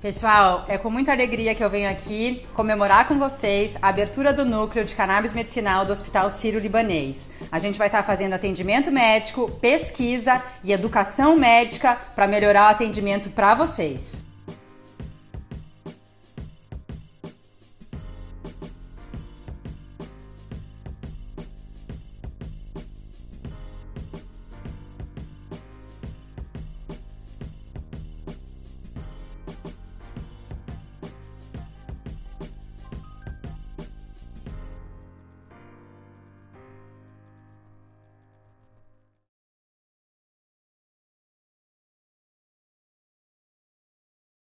Pessoal, é com muita alegria que eu venho aqui comemorar com vocês a abertura do núcleo de cannabis medicinal do Hospital Ciro Libanês. A gente vai estar fazendo atendimento médico, pesquisa e educação médica para melhorar o atendimento para vocês.